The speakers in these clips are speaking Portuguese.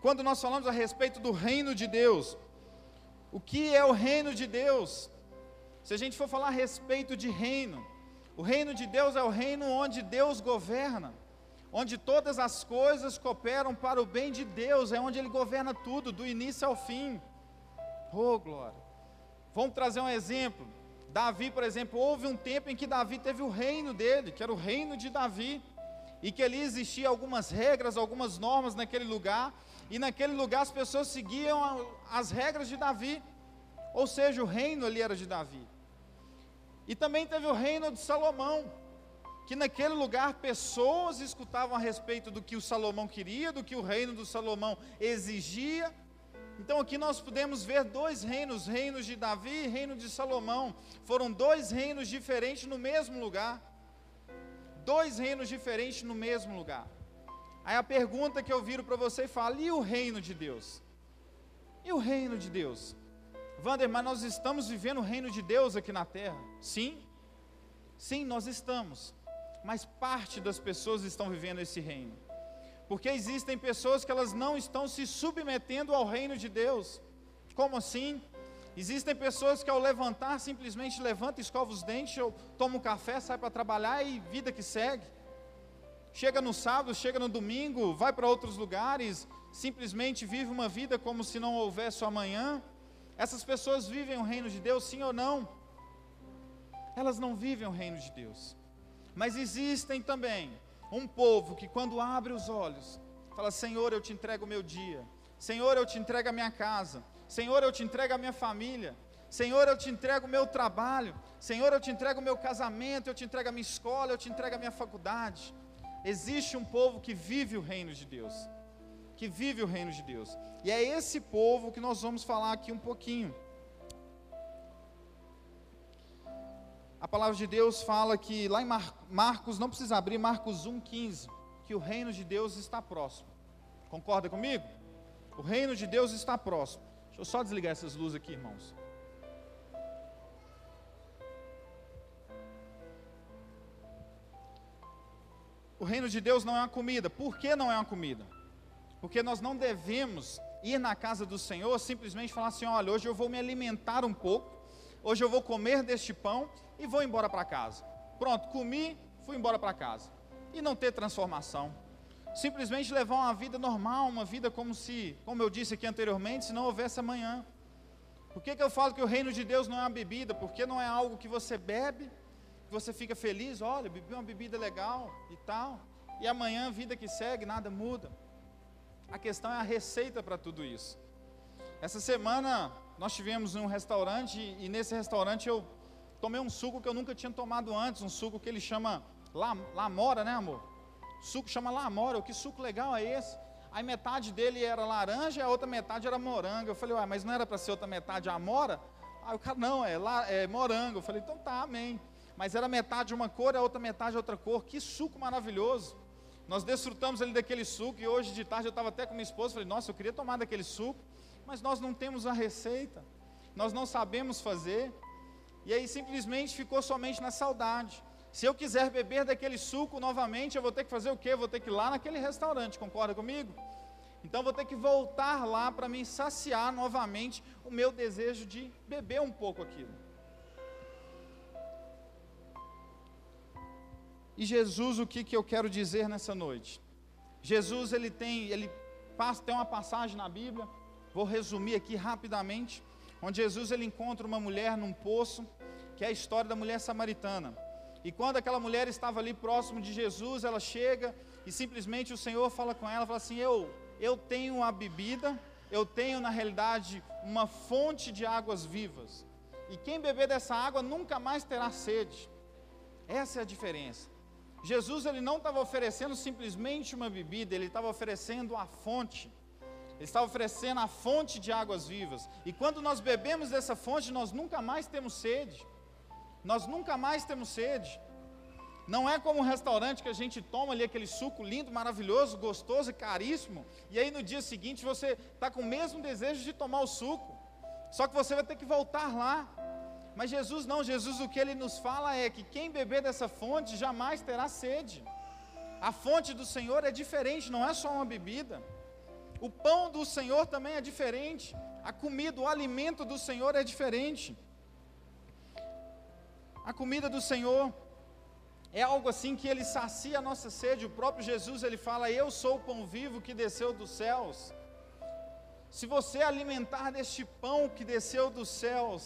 quando nós falamos a respeito do reino de Deus, o que é o reino de Deus? Se a gente for falar a respeito de reino, o reino de Deus é o reino onde Deus governa, onde todas as coisas cooperam para o bem de Deus, é onde Ele governa tudo, do início ao fim. Oh, glória! Vamos trazer um exemplo. Davi, por exemplo, houve um tempo em que Davi teve o reino dele, que era o reino de Davi, e que ali existia algumas regras, algumas normas naquele lugar, e naquele lugar as pessoas seguiam as regras de Davi, ou seja, o reino ali era de Davi. E também teve o reino de Salomão, que naquele lugar pessoas escutavam a respeito do que o Salomão queria, do que o reino do Salomão exigia. Então aqui nós podemos ver dois reinos, reinos de Davi e reino de Salomão. Foram dois reinos diferentes no mesmo lugar. Dois reinos diferentes no mesmo lugar. Aí a pergunta que eu viro para você e falo: e o reino de Deus? E o reino de Deus? Wander, mas nós estamos vivendo o reino de Deus aqui na terra? Sim, sim, nós estamos. Mas parte das pessoas estão vivendo esse reino. Porque existem pessoas que elas não estão se submetendo ao reino de Deus. Como assim? Existem pessoas que ao levantar simplesmente levanta, escova os dentes, ou toma um café, sai para trabalhar e vida que segue. Chega no sábado, chega no domingo, vai para outros lugares, simplesmente vive uma vida como se não houvesse o amanhã. Essas pessoas vivem o reino de Deus, sim ou não? Elas não vivem o reino de Deus. Mas existem também um povo que, quando abre os olhos, fala: Senhor, eu te entrego o meu dia. Senhor, eu te entrego a minha casa. Senhor, eu te entrego a minha família. Senhor, eu te entrego o meu trabalho. Senhor, eu te entrego o meu casamento. Eu te entrego a minha escola. Eu te entrego a minha faculdade. Existe um povo que vive o reino de Deus. Que vive o reino de Deus. E é esse povo que nós vamos falar aqui um pouquinho. A palavra de Deus fala que lá em Marcos, não precisa abrir, Marcos 1,15, que o reino de Deus está próximo. Concorda comigo? O reino de Deus está próximo. Deixa eu só desligar essas luzes aqui, irmãos. O reino de Deus não é uma comida. Por que não é uma comida? Porque nós não devemos ir na casa do Senhor simplesmente falar assim: olha, hoje eu vou me alimentar um pouco, hoje eu vou comer deste pão e vou embora para casa. Pronto, comi, fui embora para casa. E não ter transformação. Simplesmente levar uma vida normal, uma vida como se, como eu disse aqui anteriormente, se não houvesse amanhã. Por que, que eu falo que o reino de Deus não é uma bebida? Porque não é algo que você bebe, você fica feliz, olha, bebi uma bebida legal e tal, e amanhã a vida que segue, nada muda. A questão é a receita para tudo isso. Essa semana nós tivemos um restaurante e nesse restaurante eu tomei um suco que eu nunca tinha tomado antes, um suco que ele chama Lamora, né amor? Suco chama Lamora, o que suco legal é esse? Aí metade dele era laranja e a outra metade era morango. Eu falei, uai, mas não era para ser outra metade amora? Aí o cara, não, é, é morango. Eu falei, então tá, amém. Mas era metade uma cor a outra metade outra cor. Que suco maravilhoso. Nós desfrutamos ali daquele suco e hoje de tarde eu estava até com minha esposa, falei, nossa, eu queria tomar daquele suco, mas nós não temos a receita, nós não sabemos fazer, e aí simplesmente ficou somente na saudade. Se eu quiser beber daquele suco novamente, eu vou ter que fazer o quê? Eu vou ter que ir lá naquele restaurante, concorda comigo? Então vou ter que voltar lá para me saciar novamente o meu desejo de beber um pouco aquilo. E Jesus, o que, que eu quero dizer nessa noite? Jesus, ele tem, ele passa, tem uma passagem na Bíblia, vou resumir aqui rapidamente, onde Jesus ele encontra uma mulher num poço, que é a história da mulher samaritana. E quando aquela mulher estava ali próximo de Jesus, ela chega e simplesmente o Senhor fala com ela, fala assim: "Eu eu tenho uma bebida, eu tenho na realidade uma fonte de águas vivas. E quem beber dessa água nunca mais terá sede." Essa é a diferença. Jesus ele não estava oferecendo simplesmente uma bebida, ele estava oferecendo a fonte. Ele estava oferecendo a fonte de águas vivas. E quando nós bebemos dessa fonte, nós nunca mais temos sede. Nós nunca mais temos sede. Não é como um restaurante que a gente toma ali aquele suco lindo, maravilhoso, gostoso e caríssimo, e aí no dia seguinte você está com o mesmo desejo de tomar o suco, só que você vai ter que voltar lá. Mas Jesus não, Jesus o que ele nos fala é que quem beber dessa fonte jamais terá sede. A fonte do Senhor é diferente, não é só uma bebida. O pão do Senhor também é diferente. A comida, o alimento do Senhor é diferente. A comida do Senhor é algo assim que ele sacia a nossa sede. O próprio Jesus ele fala: "Eu sou o pão vivo que desceu dos céus". Se você alimentar deste pão que desceu dos céus,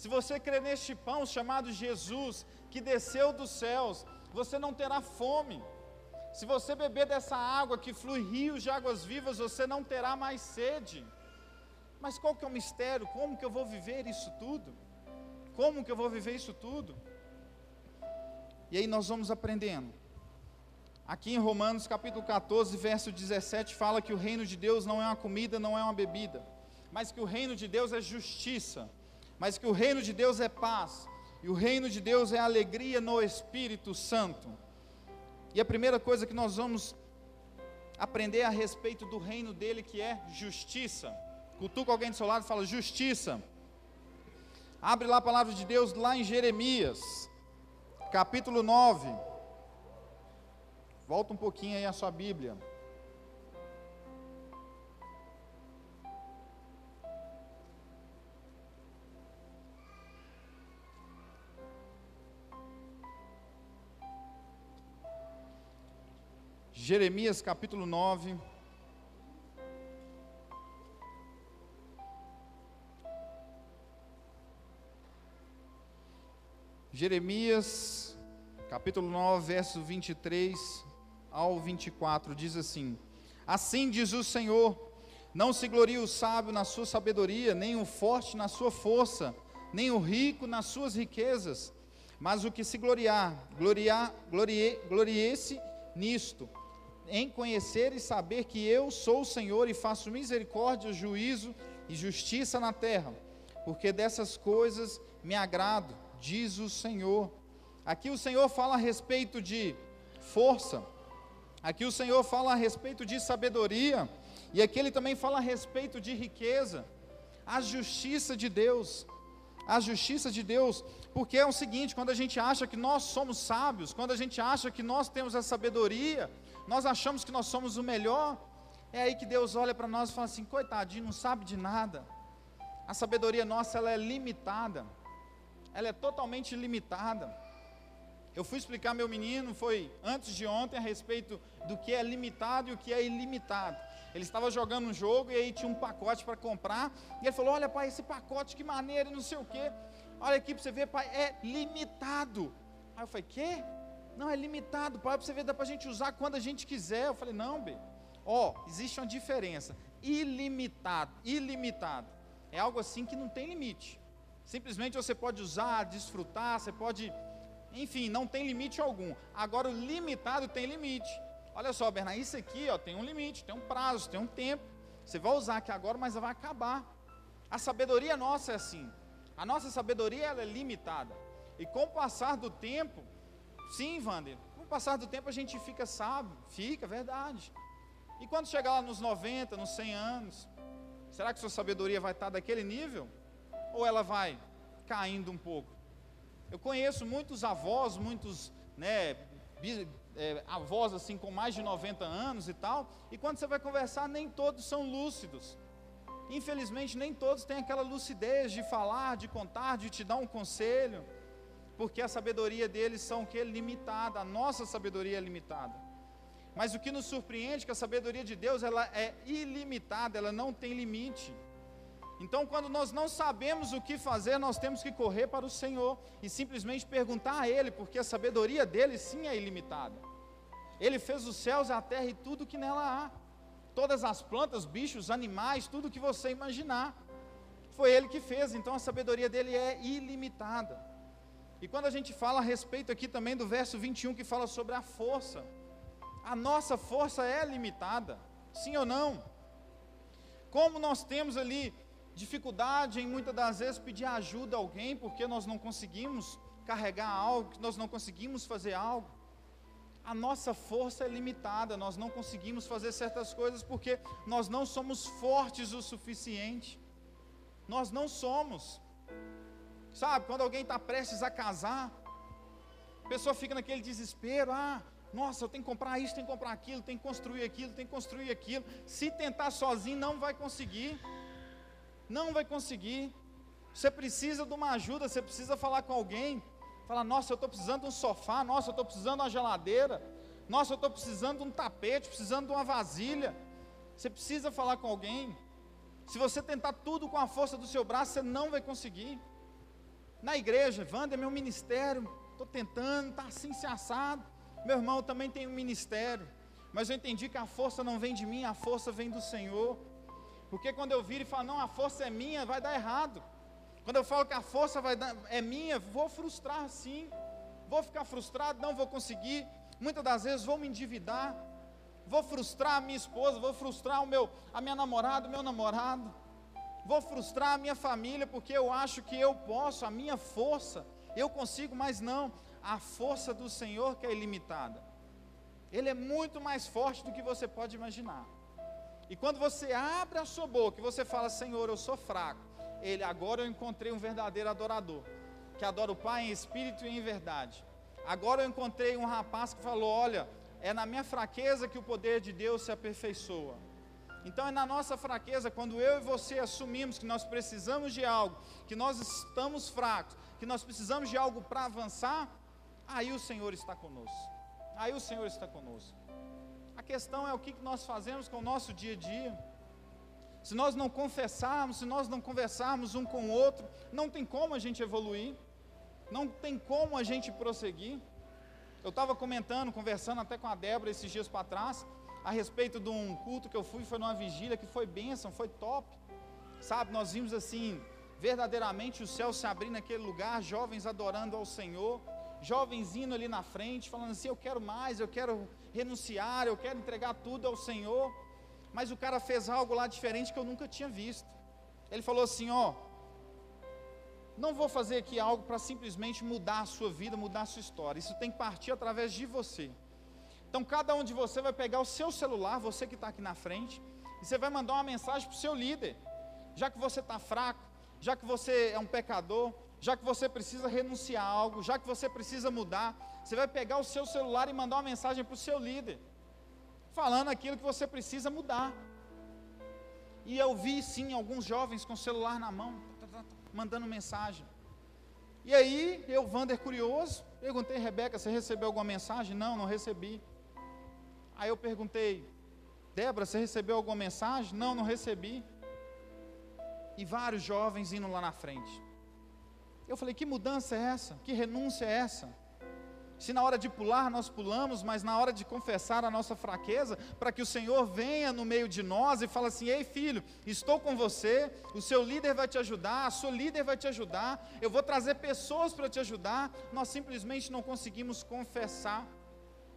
se você crer neste pão chamado Jesus, que desceu dos céus, você não terá fome. Se você beber dessa água que flui rios de águas vivas, você não terá mais sede. Mas qual que é o mistério? Como que eu vou viver isso tudo? Como que eu vou viver isso tudo? E aí nós vamos aprendendo. Aqui em Romanos capítulo 14, verso 17, fala que o reino de Deus não é uma comida, não é uma bebida, mas que o reino de Deus é justiça, mas que o reino de Deus é paz, e o reino de Deus é alegria no Espírito Santo. E a primeira coisa que nós vamos aprender a respeito do reino dele, que é justiça. Cutuca alguém do seu lado e fala: justiça. Abre lá a palavra de Deus, lá em Jeremias, capítulo 9. Volta um pouquinho aí a sua Bíblia. Jeremias capítulo 9. Jeremias capítulo 9, verso 23 ao 24, diz assim: Assim diz o Senhor: Não se glorie o sábio na sua sabedoria, nem o forte na sua força, nem o rico nas suas riquezas, mas o que se gloriar, gloriar, glorie, glorie-se nisto, em conhecer e saber que eu sou o Senhor e faço misericórdia, juízo e justiça na terra, porque dessas coisas me agrado, diz o Senhor. Aqui o Senhor fala a respeito de força, aqui o Senhor fala a respeito de sabedoria, e aqui ele também fala a respeito de riqueza, a justiça de Deus. A justiça de Deus, porque é o seguinte: quando a gente acha que nós somos sábios, quando a gente acha que nós temos a sabedoria, nós achamos que nós somos o melhor, é aí que Deus olha para nós e fala assim: coitadinho, não sabe de nada. A sabedoria nossa ela é limitada, ela é totalmente limitada. Eu fui explicar meu menino, foi antes de ontem, a respeito do que é limitado e o que é ilimitado. Ele estava jogando um jogo e aí tinha um pacote para comprar. E ele falou: Olha, pai, esse pacote, que maneiro, não sei o quê. Olha aqui para você ver, pai, é limitado. Aí eu falei: Quê? Não, é limitado, pai, para você ver, dá para a gente usar quando a gente quiser. Eu falei, não, B. Ó, oh, existe uma diferença. Ilimitado, ilimitado. É algo assim que não tem limite. Simplesmente você pode usar, desfrutar, você pode. Enfim, não tem limite algum. Agora o limitado tem limite. Olha só, Bernardo, isso aqui ó, tem um limite, tem um prazo, tem um tempo. Você vai usar aqui agora, mas vai acabar. A sabedoria nossa é assim. A nossa sabedoria ela é limitada. E com o passar do tempo, Sim, Wander, com o passar do tempo a gente fica sábio, fica, verdade. E quando chegar lá nos 90, nos 100 anos, será que sua sabedoria vai estar daquele nível? Ou ela vai caindo um pouco? Eu conheço muitos avós, muitos né, é, avós assim com mais de 90 anos e tal, e quando você vai conversar, nem todos são lúcidos. Infelizmente, nem todos têm aquela lucidez de falar, de contar, de te dar um conselho porque a sabedoria deles são que limitada, a nossa sabedoria é limitada. Mas o que nos surpreende é que a sabedoria de Deus ela é ilimitada, ela não tem limite. Então, quando nós não sabemos o que fazer, nós temos que correr para o Senhor e simplesmente perguntar a Ele, porque a sabedoria dele sim é ilimitada. Ele fez os céus, a terra e tudo que nela há. Todas as plantas, bichos, animais, tudo que você imaginar. Foi Ele que fez, então a sabedoria dele é ilimitada. E quando a gente fala a respeito aqui também do verso 21 que fala sobre a força, a nossa força é limitada, sim ou não? Como nós temos ali dificuldade em muitas das vezes pedir ajuda a alguém porque nós não conseguimos carregar algo, nós não conseguimos fazer algo. A nossa força é limitada, nós não conseguimos fazer certas coisas porque nós não somos fortes o suficiente. Nós não somos. Sabe, quando alguém está prestes a casar, a pessoa fica naquele desespero, ah, Nossa, eu tenho que comprar isso, tenho que comprar aquilo, tenho que construir aquilo, tenho que construir aquilo. Se tentar sozinho, não vai conseguir. Não vai conseguir. Você precisa de uma ajuda, você precisa falar com alguém. Falar, nossa, eu estou precisando de um sofá, nossa, eu estou precisando de uma geladeira, nossa, eu estou precisando de um tapete, precisando de uma vasilha. Você precisa falar com alguém. Se você tentar tudo com a força do seu braço, você não vai conseguir. Na igreja, Wanda, é meu ministério, estou tentando, está assim se assado. Meu irmão também tem um ministério, mas eu entendi que a força não vem de mim, a força vem do Senhor. Porque quando eu viro e falo, não, a força é minha, vai dar errado. Quando eu falo que a força vai dar, é minha, vou frustrar sim. Vou ficar frustrado, não vou conseguir. Muitas das vezes vou me endividar. Vou frustrar a minha esposa, vou frustrar o meu, a minha namorada, o meu namorado. Vou frustrar a minha família porque eu acho que eu posso, a minha força, eu consigo, mas não a força do Senhor que é ilimitada. Ele é muito mais forte do que você pode imaginar. E quando você abre a sua boca e você fala, Senhor, eu sou fraco, ele, agora eu encontrei um verdadeiro adorador, que adora o Pai em espírito e em verdade. Agora eu encontrei um rapaz que falou: Olha, é na minha fraqueza que o poder de Deus se aperfeiçoa. Então é na nossa fraqueza, quando eu e você assumimos que nós precisamos de algo, que nós estamos fracos, que nós precisamos de algo para avançar, aí o Senhor está conosco. Aí o Senhor está conosco. A questão é o que nós fazemos com o nosso dia a dia. Se nós não confessarmos, se nós não conversarmos um com o outro, não tem como a gente evoluir, não tem como a gente prosseguir. Eu estava comentando, conversando até com a Débora esses dias para trás, a respeito de um culto que eu fui, foi numa vigília que foi bênção, foi top. Sabe, nós vimos assim, verdadeiramente o céu se abrir naquele lugar, jovens adorando ao Senhor, jovens indo ali na frente, falando assim: Eu quero mais, eu quero renunciar, eu quero entregar tudo ao Senhor. Mas o cara fez algo lá diferente que eu nunca tinha visto. Ele falou assim: Ó, não vou fazer aqui algo para simplesmente mudar a sua vida, mudar a sua história. Isso tem que partir através de você. Então, cada um de você vai pegar o seu celular, você que está aqui na frente, e você vai mandar uma mensagem para o seu líder. Já que você está fraco, já que você é um pecador, já que você precisa renunciar a algo, já que você precisa mudar, você vai pegar o seu celular e mandar uma mensagem para o seu líder, falando aquilo que você precisa mudar. E eu vi sim alguns jovens com o celular na mão, mandando mensagem. E aí, eu, Vander, curioso, perguntei, Rebeca, você recebeu alguma mensagem? Não, não recebi. Aí eu perguntei, Débora, você recebeu alguma mensagem? Não, não recebi. E vários jovens indo lá na frente. Eu falei: que mudança é essa? Que renúncia é essa? Se na hora de pular nós pulamos, mas na hora de confessar a nossa fraqueza, para que o Senhor venha no meio de nós e fale assim: "Ei, filho, estou com você, o seu líder vai te ajudar, a sua líder vai te ajudar, eu vou trazer pessoas para te ajudar". Nós simplesmente não conseguimos confessar,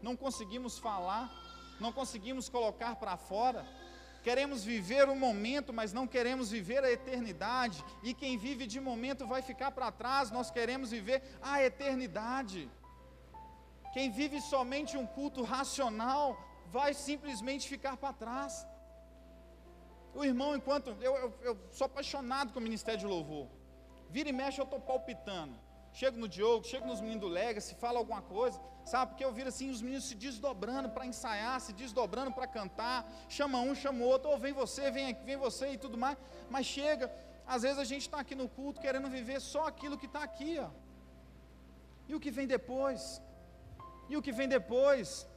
não conseguimos falar, não conseguimos colocar para fora. Queremos viver o momento, mas não queremos viver a eternidade. E quem vive de momento vai ficar para trás. Nós queremos viver a eternidade. Quem vive somente um culto racional vai simplesmente ficar para trás. O irmão, enquanto. Eu, eu, eu, sou apaixonado com o ministério de louvor. Vira e mexe, eu estou palpitando. Chego no Diogo, chego nos meninos do Legacy, fala alguma coisa. Sabe, porque eu viro assim os meninos se desdobrando para ensaiar, se desdobrando para cantar, chama um, chama outro, ou vem você, vem aqui, vem você e tudo mais. Mas chega, às vezes a gente está aqui no culto querendo viver só aquilo que está aqui, ó. E o que vem depois? E o que vem depois?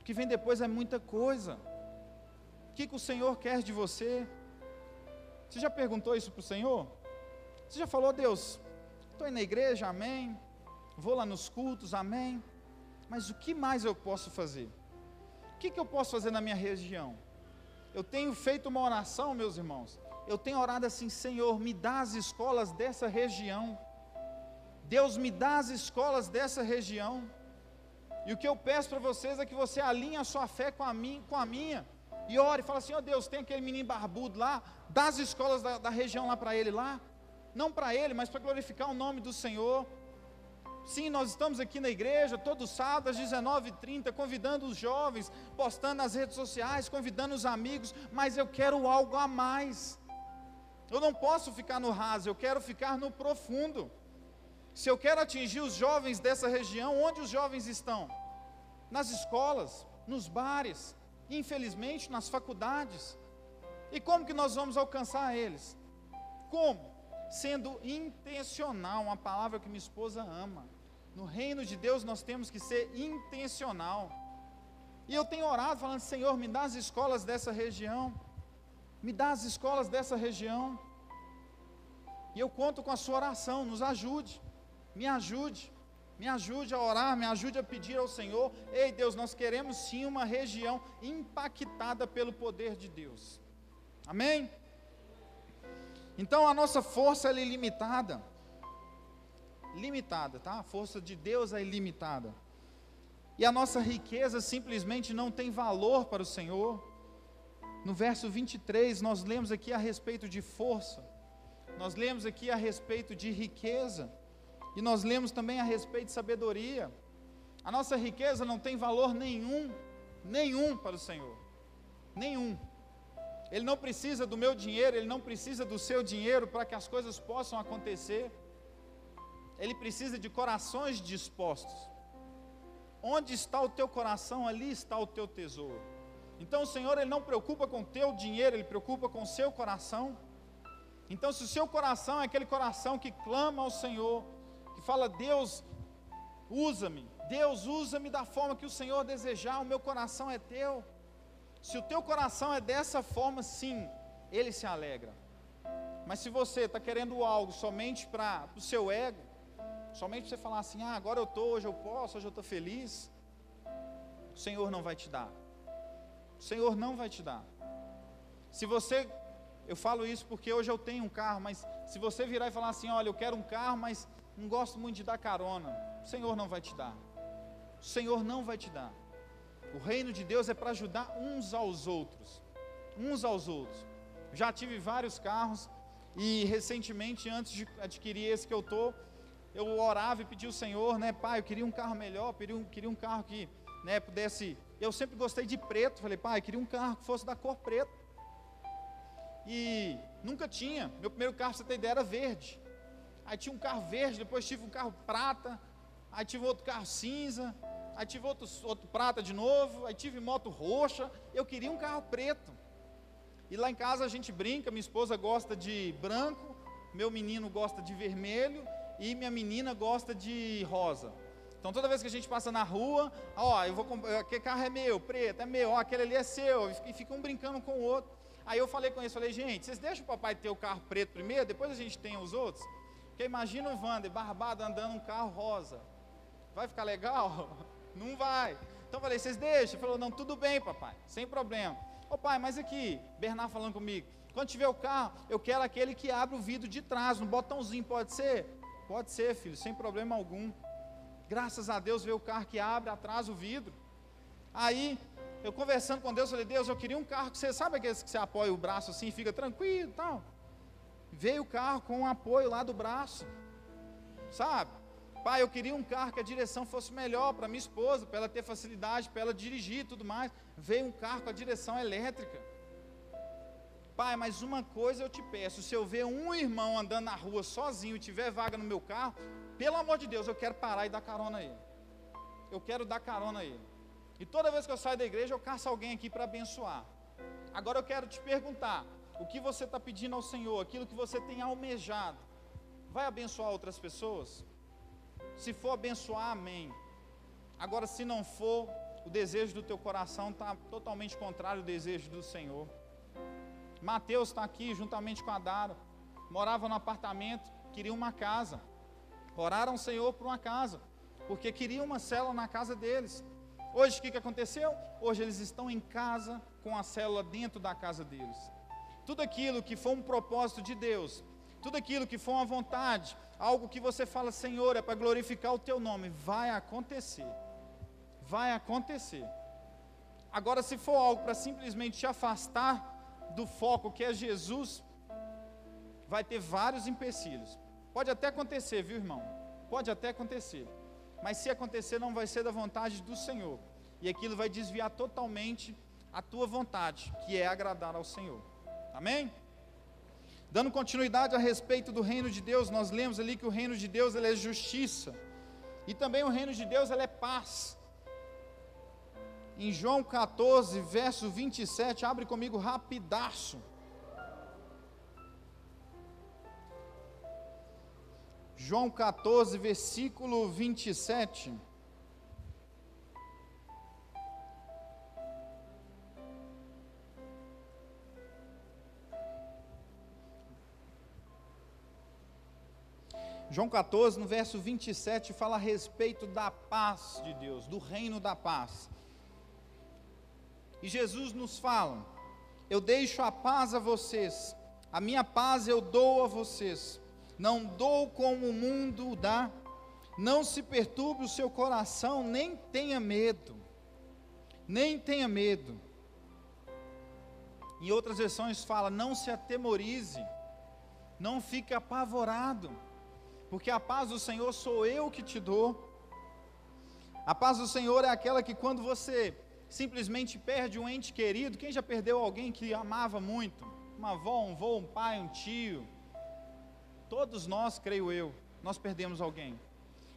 O que vem depois é muita coisa. O que, que o Senhor quer de você? Você já perguntou isso para o Senhor? Você já falou, Deus, estou indo na igreja, amém vou lá nos cultos, amém. Mas o que mais eu posso fazer? O que, que eu posso fazer na minha região? Eu tenho feito uma oração, meus irmãos. Eu tenho orado assim, Senhor, me dá as escolas dessa região. Deus me dá as escolas dessa região. E o que eu peço para vocês é que você alinhe a sua fé com a, minha, com a minha. E ore, fala assim, ó oh, Deus, tem aquele menino barbudo lá, dá as escolas da, da região lá para ele lá. Não para ele, mas para glorificar o nome do Senhor. Sim, nós estamos aqui na igreja todo sábado às 19h30, convidando os jovens, postando nas redes sociais, convidando os amigos, mas eu quero algo a mais. Eu não posso ficar no raso, eu quero ficar no profundo. Se eu quero atingir os jovens dessa região, onde os jovens estão? nas escolas, nos bares, infelizmente nas faculdades. E como que nós vamos alcançar eles? Como? Sendo intencional, uma palavra que minha esposa ama. No reino de Deus nós temos que ser intencional. E eu tenho orado falando, Senhor, me dá as escolas dessa região. Me dá as escolas dessa região. E eu conto com a sua oração, nos ajude. Me ajude. Me ajude a orar, me ajude a pedir ao Senhor. Ei, Deus, nós queremos sim uma região impactada pelo poder de Deus. Amém? Então a nossa força é ilimitada. Limitada, tá? A força de Deus é ilimitada. E a nossa riqueza simplesmente não tem valor para o Senhor. No verso 23, nós lemos aqui a respeito de força. Nós lemos aqui a respeito de riqueza. E nós lemos também a respeito de sabedoria. A nossa riqueza não tem valor nenhum, nenhum para o Senhor. Nenhum. Ele não precisa do meu dinheiro, ele não precisa do seu dinheiro para que as coisas possam acontecer. Ele precisa de corações dispostos. Onde está o teu coração, ali está o teu tesouro. Então o Senhor ele não preocupa com o teu dinheiro, ele preocupa com o seu coração. Então se o seu coração é aquele coração que clama ao Senhor, que fala: "Deus, usa-me. Deus, usa-me da forma que o Senhor desejar, o meu coração é teu". Se o teu coração é dessa forma, sim, ele se alegra. Mas se você está querendo algo somente para o seu ego, somente para você falar assim, ah, agora eu estou, hoje eu posso, hoje eu estou feliz, o Senhor não vai te dar. O Senhor não vai te dar. Se você, eu falo isso porque hoje eu tenho um carro, mas se você virar e falar assim, olha, eu quero um carro, mas não gosto muito de dar carona, o Senhor não vai te dar. O Senhor não vai te dar. O reino de Deus é para ajudar uns aos outros. Uns aos outros. Já tive vários carros e recentemente, antes de adquirir esse que eu estou, eu orava e pedia ao Senhor, né, pai, eu queria um carro melhor, queria um, queria um carro que né, pudesse. Eu sempre gostei de preto, falei, pai, eu queria um carro que fosse da cor preta. E nunca tinha. Meu primeiro carro, você tem ideia, era verde. Aí tinha um carro verde, depois tive um carro prata, aí tive outro carro cinza, aí tive outro, outro prata de novo, aí tive moto roxa, eu queria um carro preto. E lá em casa a gente brinca, minha esposa gosta de branco, meu menino gosta de vermelho e minha menina gosta de rosa. Então toda vez que a gente passa na rua, ó, eu vou aquele carro é meu, preto, é meu, ó, aquele ali é seu, e ficam brincando com o outro. Aí eu falei com eles, falei, gente, vocês deixam o papai ter o carro preto primeiro, depois a gente tem os outros? Porque imagina o Wander, barbado, andando um carro rosa. Vai ficar legal? Não vai. Então eu falei, vocês deixam? Ele falou, não, tudo bem, papai, sem problema. Ô pai, mas aqui, Bernardo falando comigo, quando tiver o carro, eu quero aquele que abre o vidro de trás, um botãozinho, pode ser? Pode ser, filho, sem problema algum. Graças a Deus veio o carro que abre atrás o vidro. Aí, eu conversando com Deus, falei, Deus, eu queria um carro que você sabe aqueles que você apoia o braço assim, fica tranquilo e tal. Veio o carro com um apoio lá do braço. Sabe? Pai, eu queria um carro que a direção fosse melhor para minha esposa, para ela ter facilidade, para ela dirigir e tudo mais. Veio um carro com a direção elétrica. Pai, mas uma coisa eu te peço: se eu ver um irmão andando na rua sozinho e tiver vaga no meu carro, pelo amor de Deus, eu quero parar e dar carona a ele. Eu quero dar carona a ele. E toda vez que eu saio da igreja, eu caço alguém aqui para abençoar. Agora eu quero te perguntar: o que você está pedindo ao Senhor, aquilo que você tem almejado, vai abençoar outras pessoas? Se for abençoar, amém. Agora, se não for, o desejo do teu coração está totalmente contrário ao desejo do Senhor. Mateus está aqui juntamente com a Dara. Morava no apartamento, queria uma casa. Oraram ao Senhor por uma casa, porque queriam uma célula na casa deles. Hoje o que, que aconteceu? Hoje eles estão em casa com a célula dentro da casa deles. Tudo aquilo que foi um propósito de Deus, tudo aquilo que for uma vontade, algo que você fala, Senhor, é para glorificar o teu nome, vai acontecer. Vai acontecer. Agora, se for algo para simplesmente te afastar do foco que é Jesus, vai ter vários empecilhos. Pode até acontecer, viu, irmão? Pode até acontecer. Mas se acontecer, não vai ser da vontade do Senhor. E aquilo vai desviar totalmente a tua vontade, que é agradar ao Senhor. Amém? Dando continuidade a respeito do reino de Deus, nós lemos ali que o reino de Deus é justiça. E também o reino de Deus é paz. em João 14, verso 27, abre comigo rapidaço. João 14, versículo 27. João 14, no verso 27, fala a respeito da paz de Deus, do reino da paz. E Jesus nos fala: Eu deixo a paz a vocês, a minha paz eu dou a vocês, não dou como o mundo dá. Não se perturbe o seu coração, nem tenha medo, nem tenha medo. Em outras versões fala: não se atemorize, não fique apavorado porque a paz do Senhor sou eu que te dou. A paz do Senhor é aquela que quando você simplesmente perde um ente querido, quem já perdeu alguém que amava muito? Uma avó, um avô, um pai, um tio. Todos nós, creio eu, nós perdemos alguém.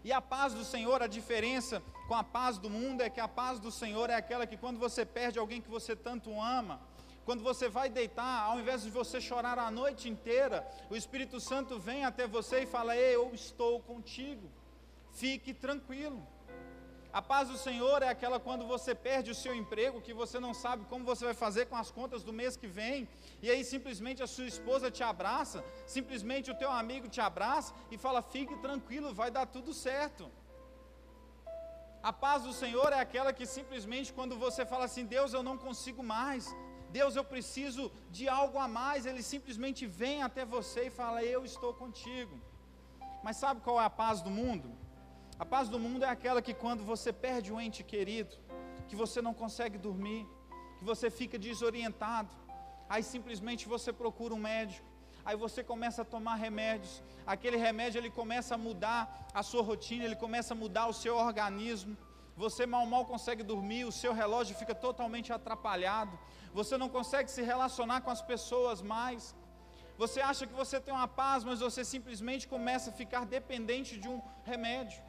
E a paz do Senhor, a diferença com a paz do mundo é que a paz do Senhor é aquela que quando você perde alguém que você tanto ama, quando você vai deitar, ao invés de você chorar a noite inteira, o Espírito Santo vem até você e fala: Ei, eu estou contigo. Fique tranquilo. A paz do Senhor é aquela quando você perde o seu emprego, que você não sabe como você vai fazer com as contas do mês que vem, e aí simplesmente a sua esposa te abraça, simplesmente o teu amigo te abraça e fala: fique tranquilo, vai dar tudo certo. A paz do Senhor é aquela que simplesmente quando você fala assim: Deus, eu não consigo mais, Deus, eu preciso de algo a mais. Ele simplesmente vem até você e fala: Eu estou contigo. Mas sabe qual é a paz do mundo? A paz do mundo é aquela que quando você perde um ente querido, que você não consegue dormir, que você fica desorientado, aí simplesmente você procura um médico, aí você começa a tomar remédios, aquele remédio ele começa a mudar a sua rotina, ele começa a mudar o seu organismo, você mal mal consegue dormir, o seu relógio fica totalmente atrapalhado, você não consegue se relacionar com as pessoas mais. Você acha que você tem uma paz, mas você simplesmente começa a ficar dependente de um remédio.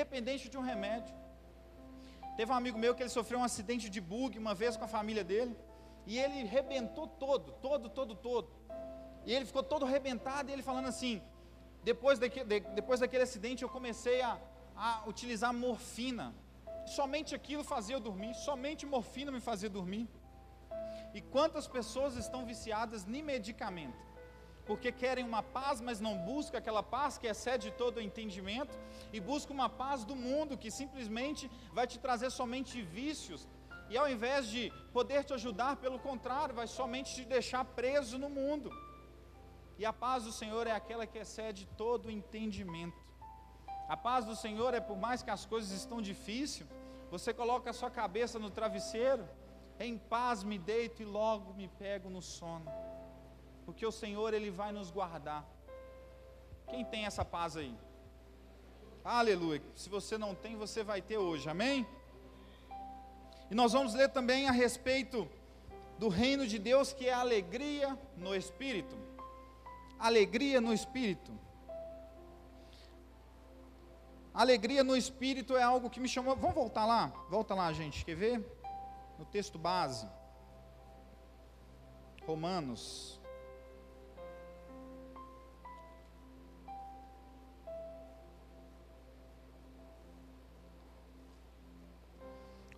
Dependente de um remédio. Teve um amigo meu que ele sofreu um acidente de bug uma vez com a família dele. E ele rebentou todo, todo, todo, todo. E ele ficou todo arrebentado e ele falando assim: depois, daquele, de, depois daquele acidente eu comecei a, a utilizar morfina. Somente aquilo fazia eu dormir, somente morfina me fazia dormir. E quantas pessoas estão viciadas em medicamento? Porque querem uma paz, mas não buscam aquela paz que excede todo o entendimento, e buscam uma paz do mundo que simplesmente vai te trazer somente vícios, e ao invés de poder te ajudar, pelo contrário, vai somente te deixar preso no mundo. E a paz do Senhor é aquela que excede todo o entendimento. A paz do Senhor é por mais que as coisas estão difíceis, você coloca a sua cabeça no travesseiro, em paz me deito e logo me pego no sono, porque o Senhor ele vai nos guardar. Quem tem essa paz aí? Aleluia. Se você não tem, você vai ter hoje. Amém? E nós vamos ler também a respeito do reino de Deus, que é a alegria no espírito. Alegria no espírito. Alegria no espírito é algo que me chamou. Vamos voltar lá? Volta lá, gente. Quer ver? No texto base, Romanos.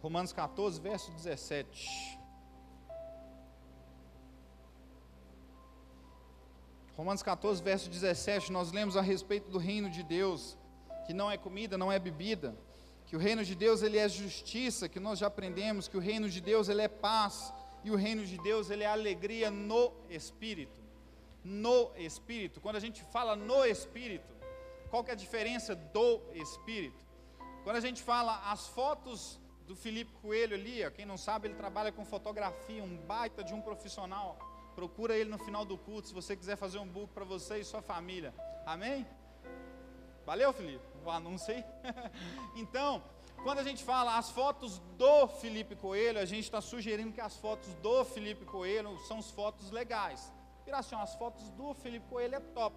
Romanos 14, verso 17. Romanos 14, verso 17, nós lemos a respeito do reino de Deus, que não é comida, não é bebida, que o reino de Deus ele é justiça, que nós já aprendemos que o reino de Deus ele é paz e o reino de Deus ele é alegria no espírito. No espírito. Quando a gente fala no espírito, qual que é a diferença do espírito? Quando a gente fala as fotos do Felipe Coelho ali, ó, quem não sabe, ele trabalha com fotografia, um baita de um profissional. Procura ele no final do culto se você quiser fazer um book para você e sua família. Amém? Valeu, Felipe? O anúncio aí. então, quando a gente fala as fotos do Felipe Coelho, a gente está sugerindo que as fotos do Felipe Coelho são as fotos legais. Piração, as fotos do Felipe Coelho é top.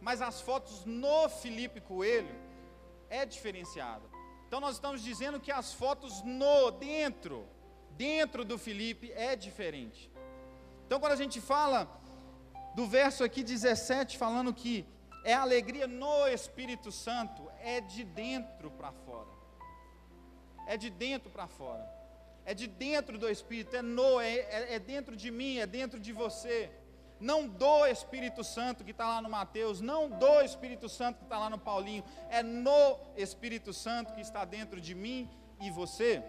Mas as fotos no Felipe Coelho é diferenciada. Então nós estamos dizendo que as fotos no dentro, dentro do Felipe é diferente. Então quando a gente fala do verso aqui 17 falando que é alegria no Espírito Santo, é de dentro para fora. É de dentro para fora. É de dentro do Espírito, é no, é, é, dentro de mim, é dentro de você não do Espírito Santo que está lá no Mateus, não do Espírito Santo que está lá no Paulinho, é no Espírito Santo que está dentro de mim e você.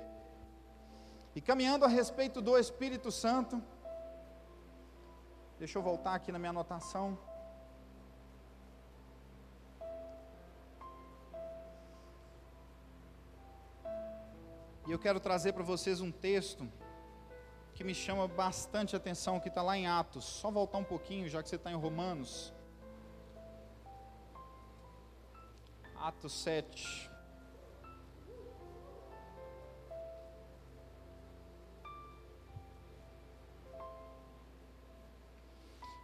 E caminhando a respeito do Espírito Santo, deixa eu voltar aqui na minha anotação. E eu quero trazer para vocês um texto que me chama bastante atenção, que está lá em Atos. Só voltar um pouquinho, já que você está em Romanos. Atos 7.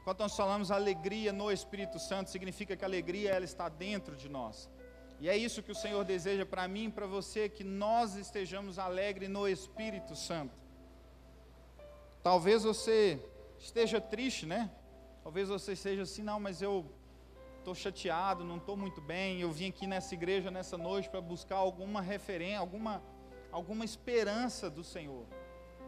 Quando nós falamos alegria no Espírito Santo, significa que a alegria ela está dentro de nós. E é isso que o Senhor deseja para mim e para você, que nós estejamos alegres no Espírito Santo. Talvez você esteja triste, né? Talvez você esteja assim, não, mas eu estou chateado, não estou muito bem. Eu vim aqui nessa igreja nessa noite para buscar alguma referência, alguma, alguma esperança do Senhor.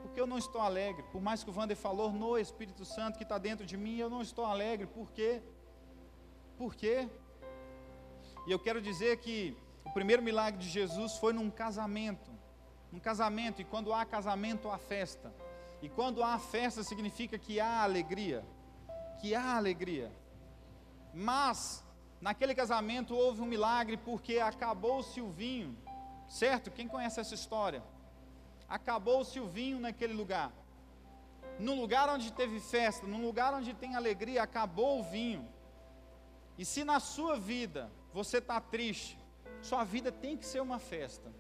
Porque eu não estou alegre. Por mais que o Wander falou no Espírito Santo que está dentro de mim, eu não estou alegre. Por quê? Por quê? E eu quero dizer que o primeiro milagre de Jesus foi num casamento. Num casamento, e quando há casamento, há festa. E quando há festa, significa que há alegria. Que há alegria. Mas, naquele casamento houve um milagre porque acabou-se o vinho. Certo? Quem conhece essa história? Acabou-se o vinho naquele lugar. No lugar onde teve festa, no lugar onde tem alegria, acabou o vinho. E se na sua vida você está triste, sua vida tem que ser uma festa.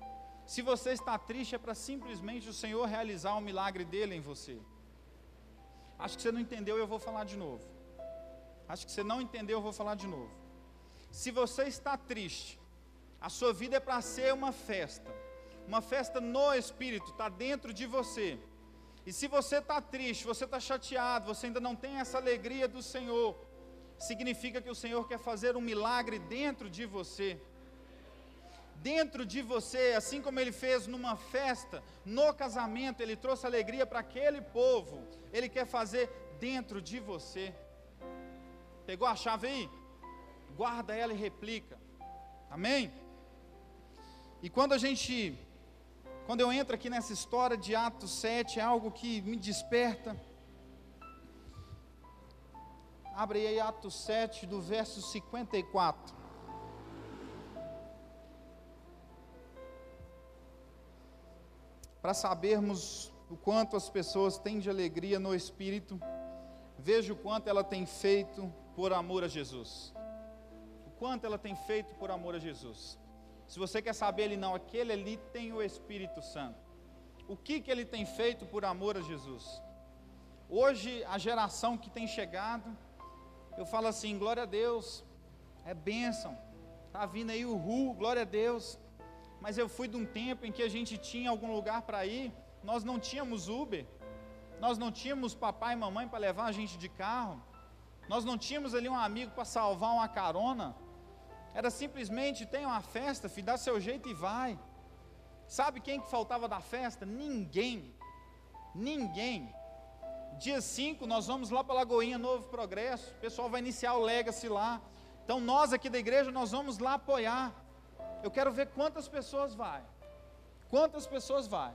Se você está triste, é para simplesmente o Senhor realizar o milagre dele em você. Acho que você não entendeu, eu vou falar de novo. Acho que você não entendeu, eu vou falar de novo. Se você está triste, a sua vida é para ser uma festa. Uma festa no Espírito, está dentro de você. E se você está triste, você está chateado, você ainda não tem essa alegria do Senhor, significa que o Senhor quer fazer um milagre dentro de você dentro de você, assim como ele fez numa festa, no casamento, ele trouxe alegria para aquele povo, ele quer fazer dentro de você. Pegou a chave aí? Guarda ela e replica. Amém? E quando a gente, quando eu entro aqui nessa história de Atos 7, é algo que me desperta. Abre aí Atos 7, do verso 54. para sabermos o quanto as pessoas têm de alegria no espírito, veja o quanto ela tem feito por amor a Jesus. O quanto ela tem feito por amor a Jesus. Se você quer saber, ele não, aquele ali tem o Espírito Santo. O que, que ele tem feito por amor a Jesus? Hoje, a geração que tem chegado, eu falo assim: glória a Deus, é bênção, está vindo aí o Ru, glória a Deus mas eu fui de um tempo em que a gente tinha algum lugar para ir, nós não tínhamos Uber, nós não tínhamos papai e mamãe para levar a gente de carro, nós não tínhamos ali um amigo para salvar uma carona, era simplesmente tem uma festa, filho, dá seu jeito e vai. Sabe quem que faltava da festa? Ninguém. Ninguém. Dia 5 nós vamos lá para Lagoinha Novo Progresso. O pessoal vai iniciar o Legacy lá. Então nós aqui da igreja nós vamos lá apoiar. Eu quero ver quantas pessoas vai. Quantas pessoas vai?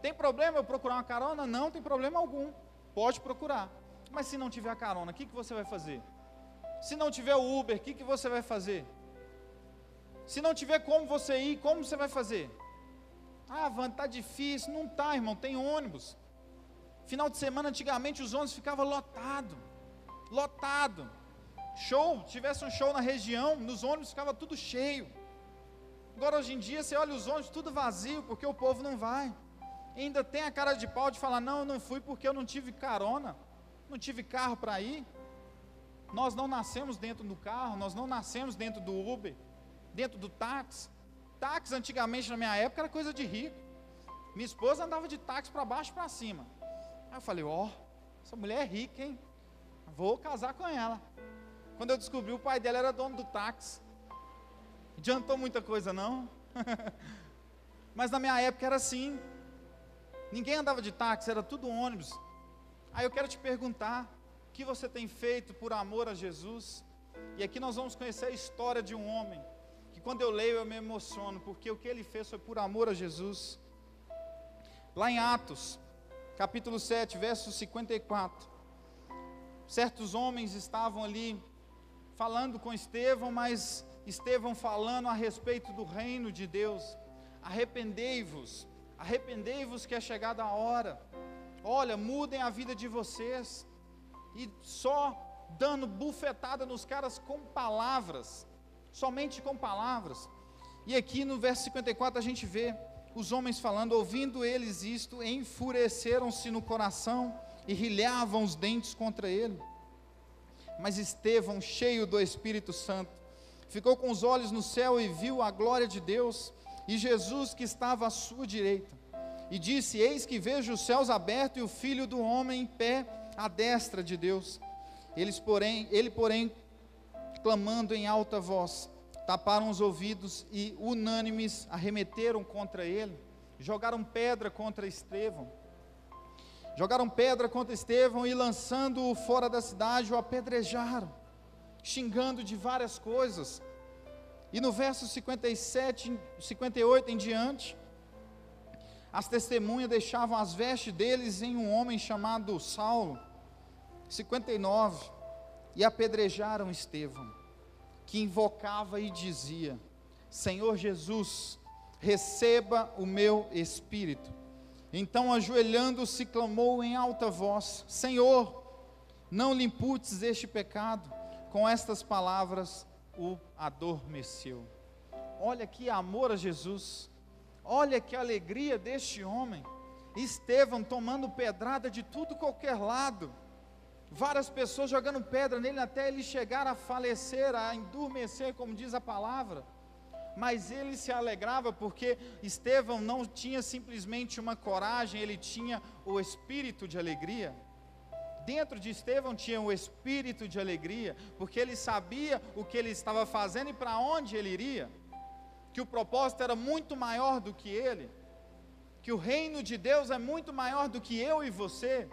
Tem problema eu procurar uma carona? Não tem problema algum. Pode procurar. Mas se não tiver a carona, o que, que você vai fazer? Se não tiver o Uber, o que, que você vai fazer? Se não tiver como você ir, como você vai fazer? Ah, Van, tá difícil. Não tá, irmão, tem ônibus. Final de semana, antigamente, os ônibus ficavam lotados. Lotado. Show, tivesse um show na região, nos ônibus ficava tudo cheio. Agora, hoje em dia, você olha os ônibus tudo vazio, porque o povo não vai. E ainda tem a cara de pau de falar: não, eu não fui porque eu não tive carona, não tive carro para ir. Nós não nascemos dentro do carro, nós não nascemos dentro do Uber, dentro do táxi. táxi antigamente na minha época era coisa de rico. Minha esposa andava de táxi para baixo e para cima. Aí eu falei, ó, oh, essa mulher é rica, hein? Vou casar com ela. Quando eu descobri, o pai dela era dono do táxi. Adiantou muita coisa, não? Mas na minha época era assim. Ninguém andava de táxi, era tudo ônibus. Aí eu quero te perguntar: o que você tem feito por amor a Jesus? E aqui nós vamos conhecer a história de um homem que quando eu leio eu me emociono, porque o que ele fez foi por amor a Jesus. Lá em Atos, capítulo 7, verso 54. Certos homens estavam ali falando com Estevão, mas Estevão falando a respeito do reino de Deus. Arrependei-vos, arrependei-vos que é chegada a hora. Olha, mudem a vida de vocês. E só dando bufetada nos caras com palavras, somente com palavras. E aqui no verso 54 a gente vê os homens falando, ouvindo eles isto, enfureceram-se no coração e rilhavam os dentes contra ele. Mas Estevão, cheio do Espírito Santo, ficou com os olhos no céu e viu a glória de Deus e Jesus que estava à sua direita. E disse: Eis que vejo os céus abertos e o filho do homem em pé à destra de Deus. Eles, porém, ele, porém, clamando em alta voz, taparam os ouvidos e, unânimes, arremeteram contra ele, jogaram pedra contra Estevão. Jogaram pedra contra Estevão e, lançando-o fora da cidade, o apedrejaram, xingando de várias coisas. E no verso 57, 58 em diante, as testemunhas deixavam as vestes deles em um homem chamado Saulo 59. E apedrejaram Estevão, que invocava e dizia: Senhor Jesus, receba o meu espírito. Então, ajoelhando-se, clamou em alta voz: Senhor, não lhe imputes este pecado. Com estas palavras, o adormeceu. Olha que amor a Jesus, olha que alegria deste homem. Estevão tomando pedrada de tudo qualquer lado várias pessoas jogando pedra nele até ele chegar a falecer, a endurmecer, como diz a palavra. Mas ele se alegrava porque Estevão não tinha simplesmente uma coragem, ele tinha o espírito de alegria. Dentro de Estevão tinha o espírito de alegria, porque ele sabia o que ele estava fazendo e para onde ele iria, que o propósito era muito maior do que ele, que o reino de Deus é muito maior do que eu e você.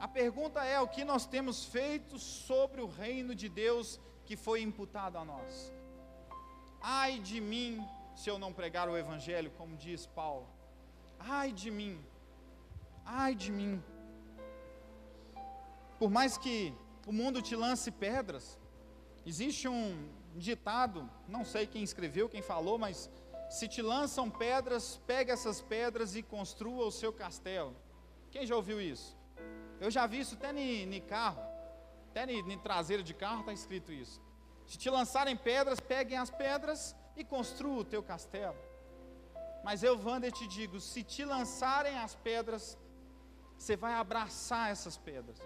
A pergunta é: o que nós temos feito sobre o reino de Deus que foi imputado a nós? Ai de mim se eu não pregar o Evangelho, como diz Paulo. Ai de mim, ai de mim. Por mais que o mundo te lance pedras, existe um ditado, não sei quem escreveu, quem falou, mas se te lançam pedras, pegue essas pedras e construa o seu castelo. Quem já ouviu isso? Eu já vi isso até em carro, até em traseiro de carro está escrito isso. Se te lançarem pedras, peguem as pedras e construa o teu castelo. Mas eu, Wander, te digo: se te lançarem as pedras, você vai abraçar essas pedras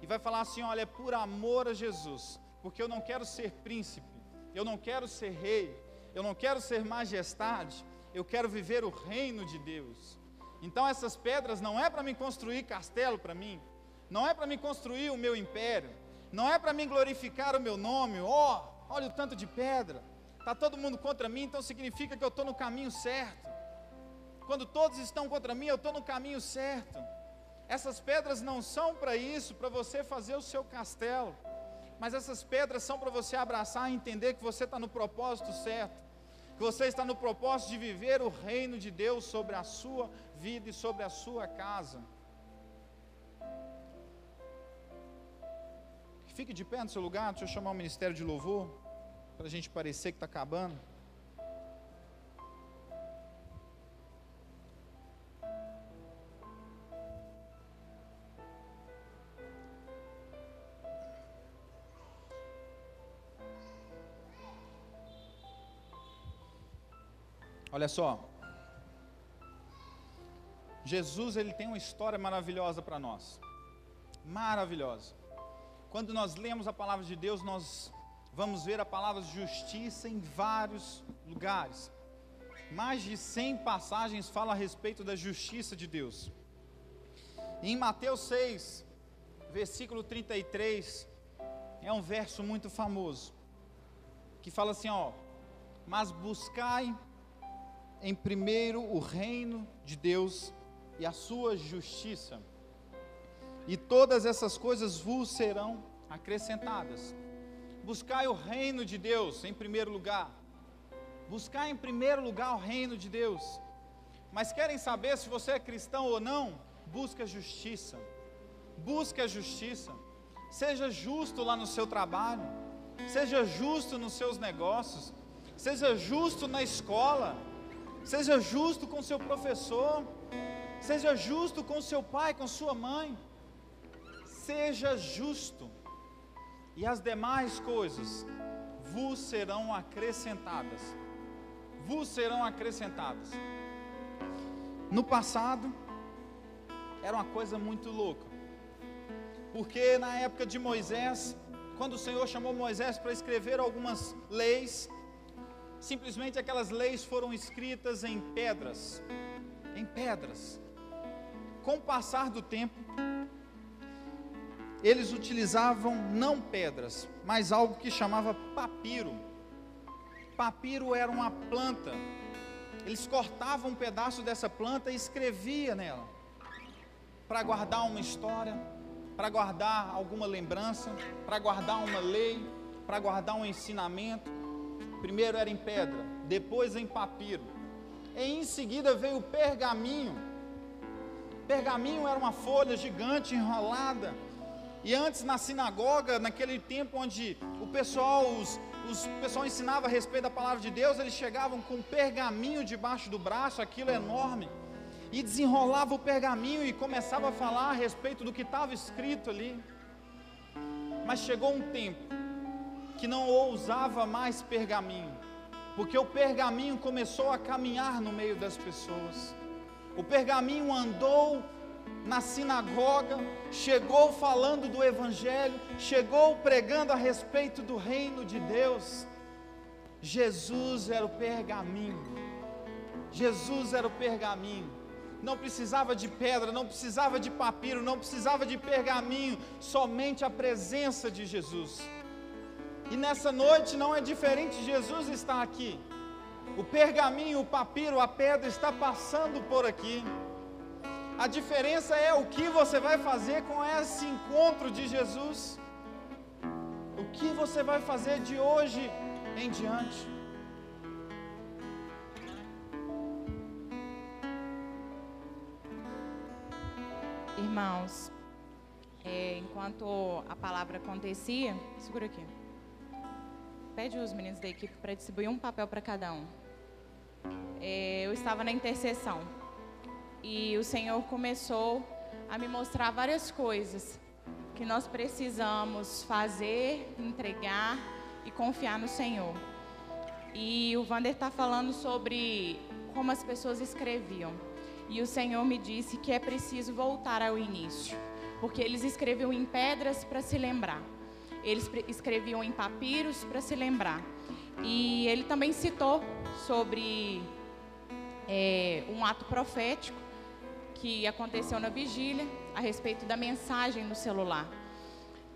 e vai falar assim: olha, é por amor a Jesus, porque eu não quero ser príncipe, eu não quero ser rei, eu não quero ser majestade, eu quero viver o reino de Deus. Então essas pedras não é para me construir castelo para mim, não é para me construir o meu império, não é para me glorificar o meu nome, ó, oh, olha o tanto de pedra, está todo mundo contra mim, então significa que eu estou no caminho certo. Quando todos estão contra mim, eu estou no caminho certo. Essas pedras não são para isso, para você fazer o seu castelo, mas essas pedras são para você abraçar e entender que você está no propósito certo, que você está no propósito de viver o reino de Deus sobre a sua vida e sobre a sua casa. Fique de pé no seu lugar, deixa eu chamar o ministério de louvor, para a gente parecer que está acabando. Olha só, Jesus ele tem uma história maravilhosa para nós, maravilhosa. Quando nós lemos a palavra de Deus, nós vamos ver a palavra justiça em vários lugares. mais de 100 passagens falam a respeito da justiça de Deus. Em Mateus 6, versículo 33, é um verso muito famoso, que fala assim, ó: "Mas buscai em primeiro o reino de Deus e a sua justiça, e todas essas coisas vos serão acrescentadas." Buscai o reino de Deus em primeiro lugar. Buscar em primeiro lugar o reino de Deus. Mas querem saber se você é cristão ou não? Busca justiça. Busque a justiça. Seja justo lá no seu trabalho. Seja justo nos seus negócios. Seja justo na escola. Seja justo com seu professor. Seja justo com seu pai, com sua mãe. Seja justo e as demais coisas vos serão acrescentadas. Vos serão acrescentadas. No passado, era uma coisa muito louca, porque na época de Moisés, quando o Senhor chamou Moisés para escrever algumas leis, simplesmente aquelas leis foram escritas em pedras, em pedras. Com o passar do tempo, eles utilizavam não pedras, mas algo que chamava papiro. Papiro era uma planta. Eles cortavam um pedaço dessa planta e escrevia nela para guardar uma história, para guardar alguma lembrança, para guardar uma lei, para guardar um ensinamento. Primeiro era em pedra, depois em papiro. E em seguida veio o pergaminho. Pergaminho era uma folha gigante enrolada e antes na sinagoga, naquele tempo onde o pessoal, os, os pessoal ensinava a respeito da palavra de Deus, eles chegavam com um pergaminho debaixo do braço, aquilo enorme, e desenrolava o pergaminho e começava a falar a respeito do que estava escrito ali. Mas chegou um tempo que não ousava mais pergaminho, porque o pergaminho começou a caminhar no meio das pessoas. O pergaminho andou na sinagoga, chegou falando do Evangelho, chegou pregando a respeito do reino de Deus. Jesus era o pergaminho, Jesus era o pergaminho, não precisava de pedra, não precisava de papiro, não precisava de pergaminho, somente a presença de Jesus. E nessa noite não é diferente, Jesus está aqui. O pergaminho, o papiro, a pedra está passando por aqui. A diferença é o que você vai fazer com esse encontro de Jesus. O que você vai fazer de hoje em diante. Irmãos, é, enquanto a palavra acontecia, segura aqui. Pede os meninos da equipe para distribuir um papel para cada um. É, eu estava na intercessão e o Senhor começou a me mostrar várias coisas que nós precisamos fazer, entregar e confiar no Senhor. E o Vander está falando sobre como as pessoas escreviam. E o Senhor me disse que é preciso voltar ao início, porque eles escreviam em pedras para se lembrar. Eles escreviam em papiros para se lembrar. E ele também citou sobre é, um ato profético que aconteceu na vigília a respeito da mensagem no celular.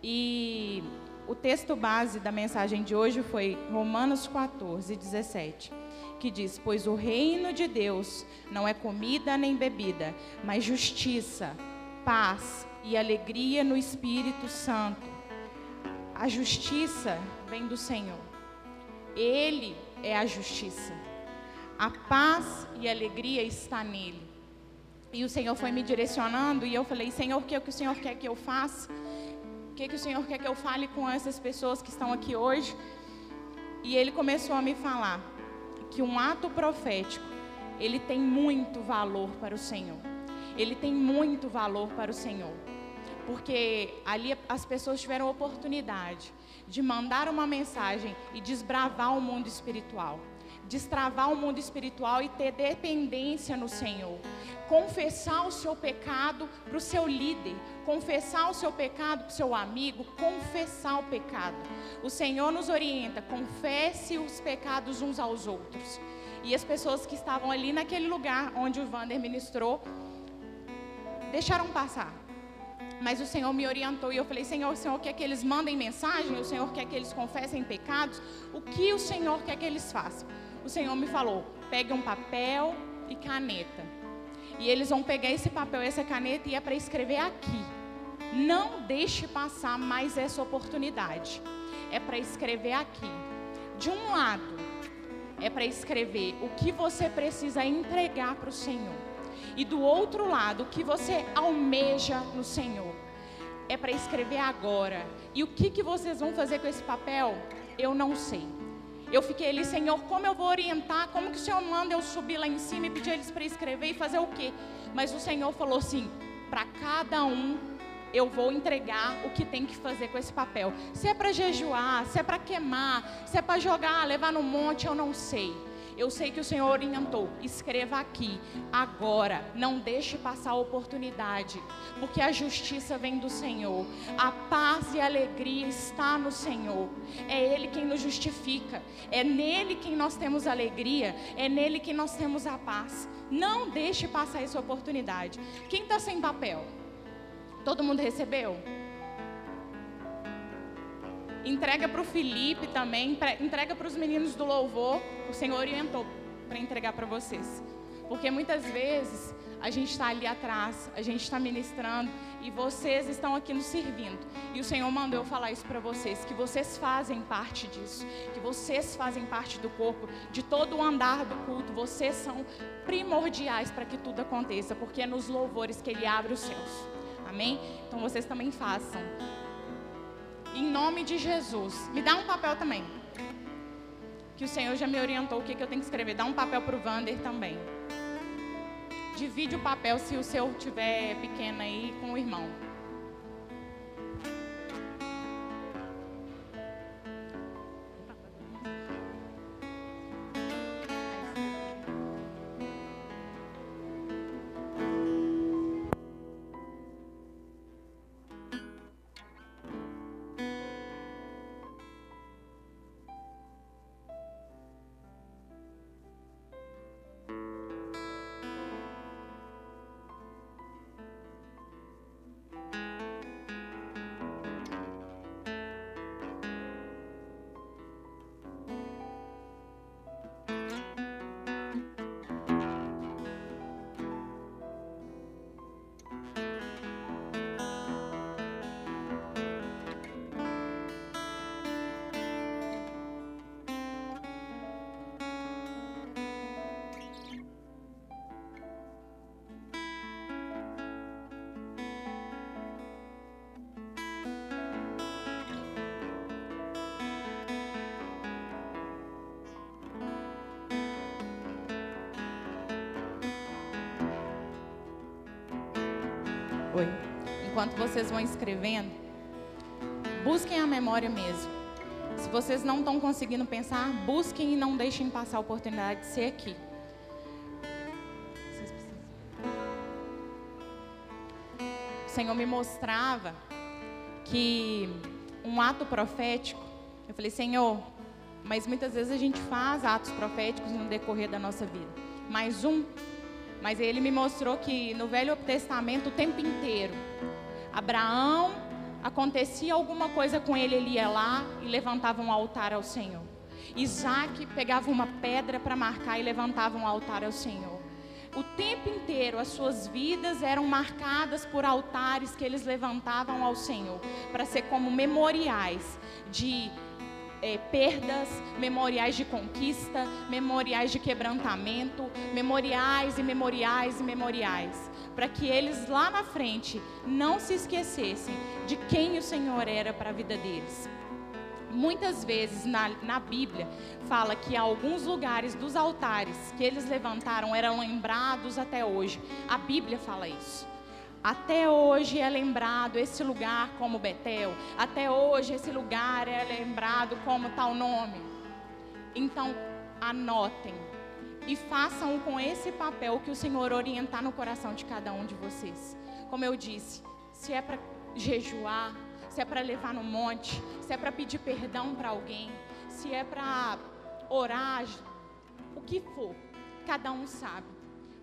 E o texto base da mensagem de hoje foi Romanos 14, 17, que diz: Pois o reino de Deus não é comida nem bebida, mas justiça, paz e alegria no Espírito Santo. A justiça vem do Senhor, Ele é a justiça. A paz e alegria está nele. E o Senhor foi me direcionando e eu falei: Senhor, o que, é que o Senhor quer que eu faça? O que, é que o Senhor quer que eu fale com essas pessoas que estão aqui hoje? E ele começou a me falar que um ato profético, ele tem muito valor para o Senhor. Ele tem muito valor para o Senhor. Porque ali as pessoas tiveram oportunidade de mandar uma mensagem e desbravar o mundo espiritual destravar o mundo espiritual e ter dependência no Senhor. Confessar o seu pecado para o seu líder, confessar o seu pecado para o seu amigo, confessar o pecado. O Senhor nos orienta, confesse os pecados uns aos outros. E as pessoas que estavam ali naquele lugar onde o Vander ministrou deixaram passar. Mas o Senhor me orientou e eu falei: Senhor, o Senhor quer que eles mandem mensagem, o Senhor quer que eles confessem pecados. O que o Senhor quer que eles façam? O Senhor me falou: pegue um papel e caneta. E eles vão pegar esse papel essa caneta e é para escrever aqui. Não deixe passar mais essa oportunidade. É para escrever aqui. De um lado, é para escrever o que você precisa entregar para o Senhor e do outro lado, o que você almeja no Senhor. É para escrever agora. E o que, que vocês vão fazer com esse papel? Eu não sei. Eu fiquei ali, Senhor, como eu vou orientar? Como que o Senhor manda eu subir lá em cima e pedir eles para escrever e fazer o quê? Mas o Senhor falou assim: para cada um eu vou entregar o que tem que fazer com esse papel. Se é para jejuar, se é para queimar, se é para jogar, levar no monte, eu não sei. Eu sei que o Senhor orientou. Escreva aqui, agora. Não deixe passar a oportunidade, porque a justiça vem do Senhor. A paz e a alegria está no Senhor. É Ele quem nos justifica. É nele quem nós temos alegria. É nele que nós temos a paz. Não deixe passar essa oportunidade. Quem está sem papel? Todo mundo recebeu? Entrega para o Felipe também, entrega para os meninos do louvor. O Senhor orientou para entregar para vocês. Porque muitas vezes a gente está ali atrás, a gente está ministrando e vocês estão aqui nos servindo. E o Senhor mandou eu falar isso para vocês, que vocês fazem parte disso, que vocês fazem parte do corpo, de todo o andar do culto. Vocês são primordiais para que tudo aconteça, porque é nos louvores que Ele abre os céus. Amém? Então vocês também façam. Em nome de Jesus. Me dá um papel também. Que o Senhor já me orientou o que, que eu tenho que escrever. Dá um papel para o Vander também. Divide o papel se o seu tiver pequeno aí com o irmão. Enquanto vocês vão escrevendo, busquem a memória mesmo. Se vocês não estão conseguindo pensar, busquem e não deixem passar a oportunidade de ser aqui. O Senhor me mostrava que um ato profético, eu falei, Senhor, mas muitas vezes a gente faz atos proféticos no decorrer da nossa vida. Mas um mas ele me mostrou que no Velho Testamento o tempo inteiro, Abraão acontecia alguma coisa com ele, ele ia lá e levantava um altar ao Senhor. Isaac pegava uma pedra para marcar e levantava um altar ao Senhor. O tempo inteiro as suas vidas eram marcadas por altares que eles levantavam ao Senhor, para ser como memoriais de é, perdas, memoriais de conquista, memoriais de quebrantamento, memoriais e memoriais e memoriais, para que eles lá na frente não se esquecessem de quem o Senhor era para a vida deles. Muitas vezes na, na Bíblia fala que alguns lugares dos altares que eles levantaram eram lembrados até hoje. A Bíblia fala isso. Até hoje é lembrado esse lugar como Betel. Até hoje esse lugar é lembrado como tal nome. Então, anotem e façam com esse papel que o Senhor orientar no coração de cada um de vocês. Como eu disse, se é para jejuar, se é para levar no monte, se é para pedir perdão para alguém, se é para orar, o que for, cada um sabe.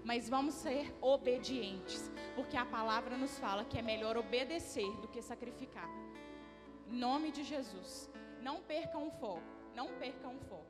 Mas vamos ser obedientes, porque a palavra nos fala que é melhor obedecer do que sacrificar. Em nome de Jesus, não percam o foco, não percam o foco.